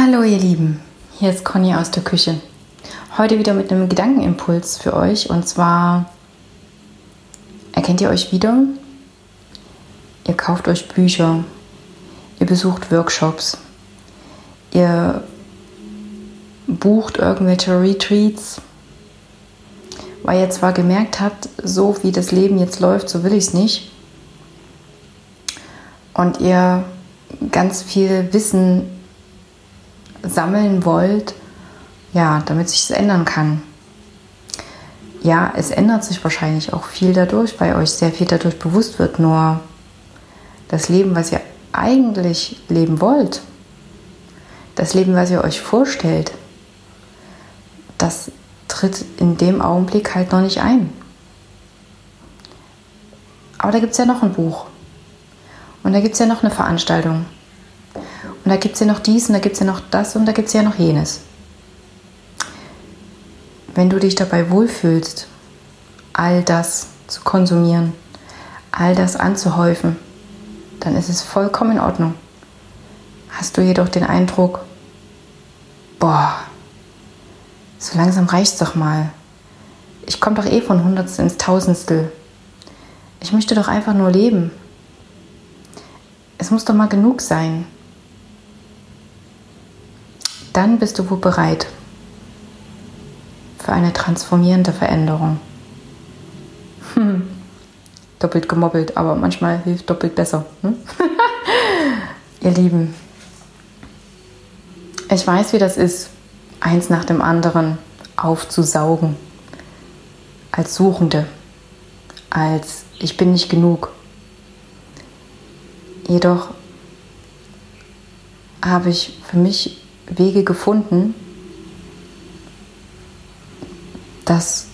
Hallo ihr Lieben, hier ist Conny aus der Küche. Heute wieder mit einem Gedankenimpuls für euch und zwar erkennt ihr euch wieder? Ihr kauft euch Bücher, ihr besucht Workshops, ihr bucht irgendwelche Retreats, weil ihr zwar gemerkt habt, so wie das Leben jetzt läuft, so will ich es nicht. Und ihr ganz viel Wissen sammeln wollt, ja, damit sich es ändern kann. Ja, es ändert sich wahrscheinlich auch viel dadurch, weil euch sehr viel dadurch bewusst wird. Nur das Leben, was ihr eigentlich leben wollt, das Leben, was ihr euch vorstellt, das tritt in dem Augenblick halt noch nicht ein. Aber da gibt es ja noch ein Buch. Und da gibt es ja noch eine Veranstaltung. Und da gibt es ja noch dies und da gibt es ja noch das und da gibt es ja noch jenes. Wenn du dich dabei wohlfühlst, all das zu konsumieren, all das anzuhäufen, dann ist es vollkommen in Ordnung. Hast du jedoch den Eindruck, boah, so langsam reicht's doch mal. Ich komme doch eh von Hundertstel ins Tausendstel. Ich möchte doch einfach nur leben. Es muss doch mal genug sein dann bist du wohl bereit für eine transformierende Veränderung. Hm. Doppelt gemobbelt, aber manchmal hilft doppelt besser. Hm? Ihr Lieben, ich weiß, wie das ist, eins nach dem anderen aufzusaugen. Als Suchende, als ich bin nicht genug. Jedoch habe ich für mich Wege gefunden, das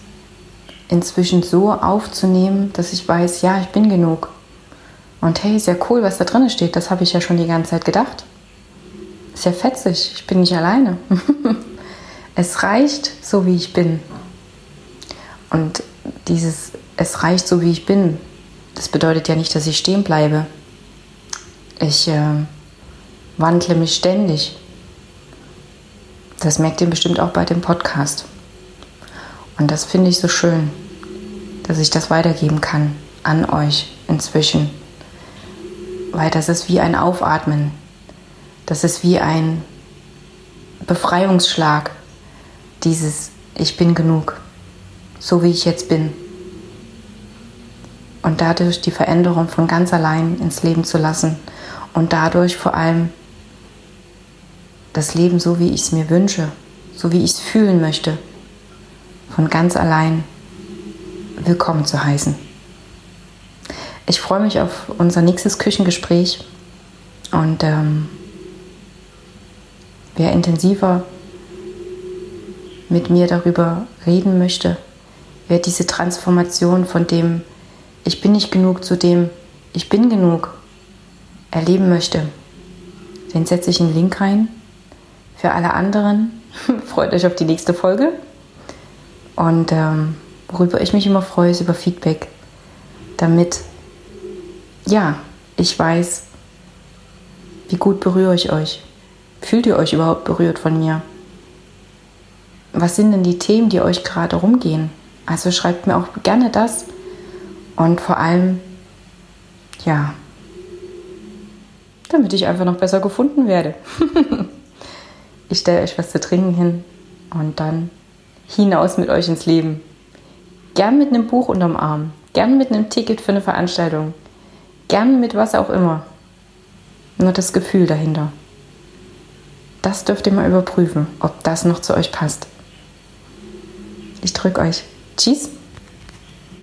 inzwischen so aufzunehmen, dass ich weiß, ja, ich bin genug. Und hey, ist ja cool, was da drin steht. Das habe ich ja schon die ganze Zeit gedacht. Ist ja fetzig, ich bin nicht alleine. es reicht so, wie ich bin. Und dieses Es reicht so, wie ich bin, das bedeutet ja nicht, dass ich stehen bleibe. Ich äh, wandle mich ständig. Das merkt ihr bestimmt auch bei dem Podcast. Und das finde ich so schön, dass ich das weitergeben kann an euch inzwischen. Weil das ist wie ein Aufatmen. Das ist wie ein Befreiungsschlag. Dieses Ich bin genug. So wie ich jetzt bin. Und dadurch die Veränderung von ganz allein ins Leben zu lassen. Und dadurch vor allem das Leben so, wie ich es mir wünsche, so wie ich es fühlen möchte, von ganz allein willkommen zu heißen. Ich freue mich auf unser nächstes Küchengespräch und ähm, wer intensiver mit mir darüber reden möchte, wer diese Transformation von dem Ich bin nicht genug zu dem Ich bin genug erleben möchte, den setze ich einen Link rein für alle anderen, freut euch auf die nächste Folge. Und ähm, worüber ich mich immer freue, ist über Feedback. Damit, ja, ich weiß, wie gut berühre ich euch. Fühlt ihr euch überhaupt berührt von mir? Was sind denn die Themen, die euch gerade rumgehen? Also schreibt mir auch gerne das. Und vor allem, ja, damit ich einfach noch besser gefunden werde. Ich stelle euch was zu trinken hin und dann hinaus mit euch ins Leben. Gern mit einem Buch unterm Arm, gern mit einem Ticket für eine Veranstaltung, gern mit was auch immer. Nur das Gefühl dahinter. Das dürft ihr mal überprüfen, ob das noch zu euch passt. Ich drücke euch. Tschüss.